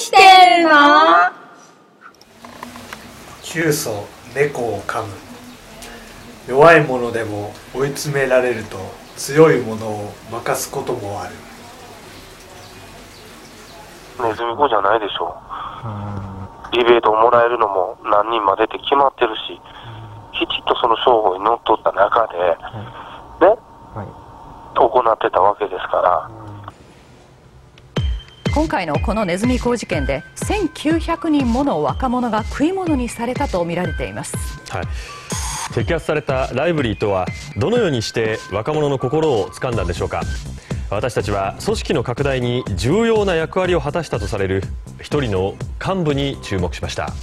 してるの？急祖猫を噛む。弱いものでも追い詰められると強いものを任すこともある。ネズミ子じゃないでしょ。う。リベートをもらえるのも何人までって決まってるし、きちっとその商法にのっとった中で、ね、行ってたわけですから。今回のこのネズミ講事件で1900人もの若者が食い物にされたとみられています。はい。摘発されたライブリーとはどのようにして若者の心を掴んだんでしょうか。私たちは組織の拡大に重要な役割を果たしたとされる一人の幹部に注目しました。